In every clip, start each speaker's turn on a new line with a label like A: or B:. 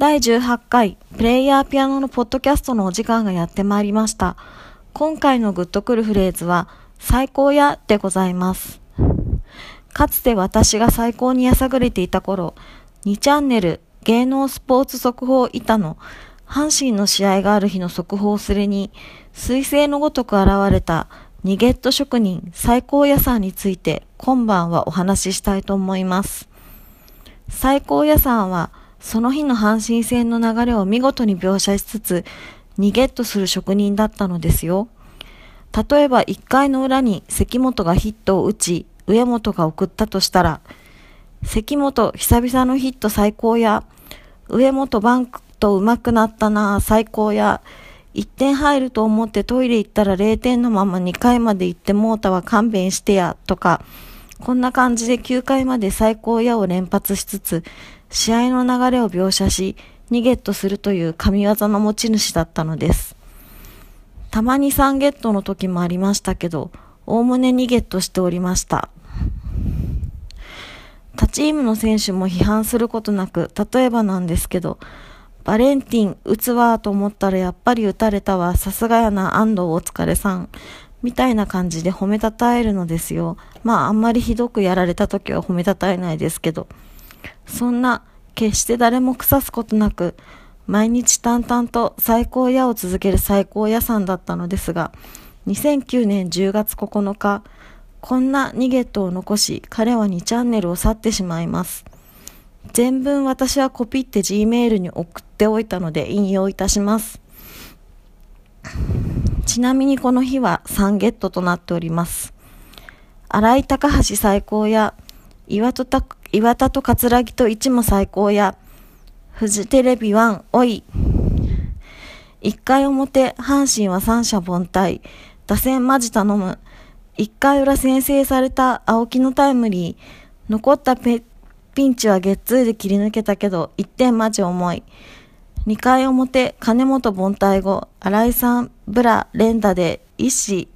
A: 第18回プレイヤーピアノのポッドキャストのお時間がやってまいりました。今回のグッとくるフレーズは最高やでございます。かつて私が最高にやさぐれていた頃、2チャンネル芸能スポーツ速報板の阪神の試合がある日の速報すれに、彗星のごとく現れたニゲット職人最高屋さんについて今晩はお話ししたいと思います。最高屋さんはその日の阪神戦の流れを見事に描写しつつ、ニゲットする職人だったのですよ。例えば1回の裏に関本がヒットを打ち、上本が送ったとしたら、関本久々のヒット最高や、上本バンクと上手くなったな最高や、1点入ると思ってトイレ行ったら0点のまま2回まで行ってモータは勘弁してや、とか、こんな感じで9回まで最高やを連発しつつ、試合の流れを描写し、ニゲットするという神業の持ち主だったのです。たまに3ゲットの時もありましたけど、おおむね2ゲットしておりました。他チームの選手も批判することなく、例えばなんですけど、バレンティン打つわと思ったらやっぱり打たれたわ、さすがやな安藤お疲れさん。みたいな感じで褒めたたえるのですよ。まああんまりひどくやられた時は褒めたたえないですけど。そんな、決して誰も腐すことなく、毎日淡々と最高屋を続ける最高屋さんだったのですが、2009年10月9日、こんなニゲットを残し、彼は2チャンネルを去ってしまいます。全文私はコピって Gmail に送っておいたので引用いたします。ちなみにこの日は3ゲットとなっております。荒井高橋最高や、岩戸た岩田と桂木と一も最高や、フジテレビ1おい。1回表、阪神は三者凡退。打線マジ頼む。1回裏先制された青木のタイムリー。残ったペピンチはゲッツーで切り抜けたけど、1点マジ重い。2回表、金本凡退後、新井さん、ブラ、連打で、一死、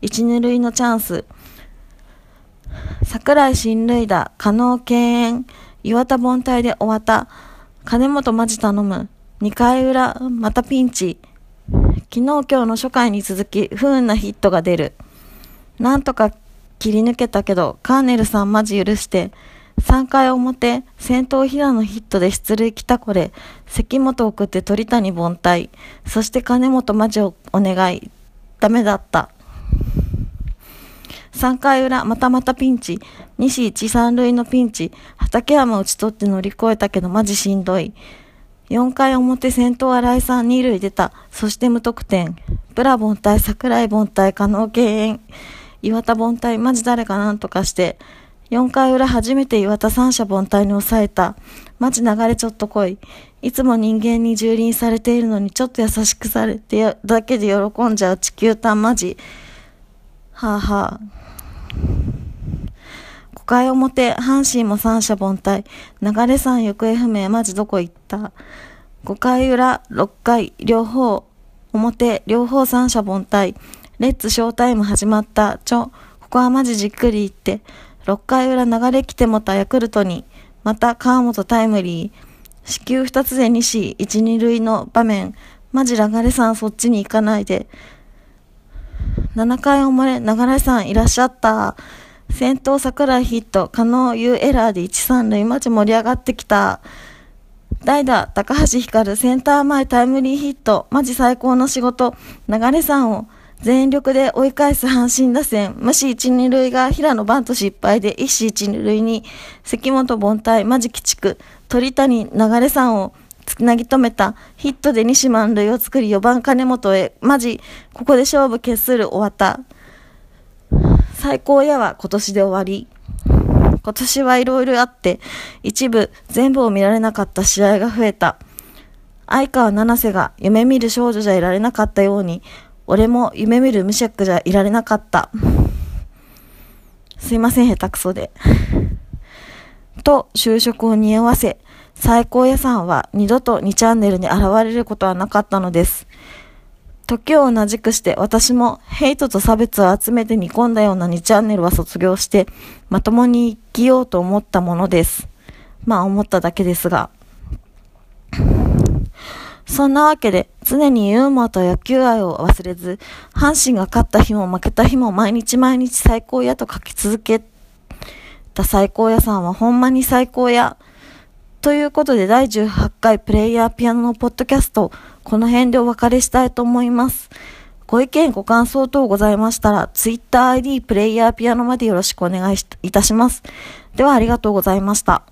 A: 一二塁のチャンス。桜井新塁打、加納敬遠、岩田凡退で終わった。金本マジ頼む。2回裏、またピンチ。昨日今日の初回に続き、不運なヒットが出る。なんとか切り抜けたけど、カーネルさんマジ許して、3回表、先頭平野ヒットで出塁来たこれ、関本送って鳥谷凡退、そして金本マジをお願い。ダメだった。3回裏、またまたピンチ。西一三塁のピンチ。畠山打ち取って乗り越えたけどマジしんどい。4回表先頭新井さん二塁出た。そして無得点。ブラ凡退、桜井凡退、加納敬遠。岩田凡退、マジ誰かなんとかして。4回裏初めて岩田三者凡退に抑えた。マジ流れちょっと来い。いつも人間に蹂躙されているのにちょっと優しくされてだけで喜んじゃう地球端マジ。はあはあ。5回表、阪神も三者凡退。流れさん行方不明、マジどこ行った？5回裏、6回、両方、表、両方三者凡退。レッツショータイム始まった。ちょ、ここはマジじっくり言って。6回裏流れ来てもたヤクルトに。また川本タイムリー。四球2つで西、1、2塁の場面。マジ流れさんそっちに行かないで。7回表、流れさんいらっしゃった。先頭桜井ヒット、加納優エラーで1、3塁、マジ盛り上がってきた。代打、高橋光、センター前タイムリーヒット、マジ最高の仕事。流れさんを全力で追い返す阪神打線。無視1、2塁が平野バント失敗で1死1、2塁に関本凡退、マジ鬼畜。鳥谷、流れさんをつなぎ止めた。ヒットで西満塁を作り4番金本へ。マジ、ここで勝負決する終わった。最高やは今年で終わり。今年はいろいろあって、一部全部を見られなかった試合が増えた。相川七瀬が夢見る少女じゃいられなかったように、俺も夢見る無職じゃいられなかった。すいません、下手くそで。と、就職を匂わせ、最高屋さんは二度と2チャンネルに現れることはなかったのです。時を同じくして私もヘイトと差別を集めて煮込んだような2チャンネルは卒業してまともに生きようと思ったものです。まあ思っただけですが。そんなわけで、常にユーモアと野球愛を忘れず、阪神が勝った日も負けた日も毎日毎日最高やと書き続けた最高屋さんはほんまに最高や。ということで第18回プレイヤーピアノのポッドキャスト、この辺でお別れしたいと思います。ご意見、ご感想等ございましたら、TwitterID プレイヤーピアノまでよろしくお願いいたします。ではありがとうございました。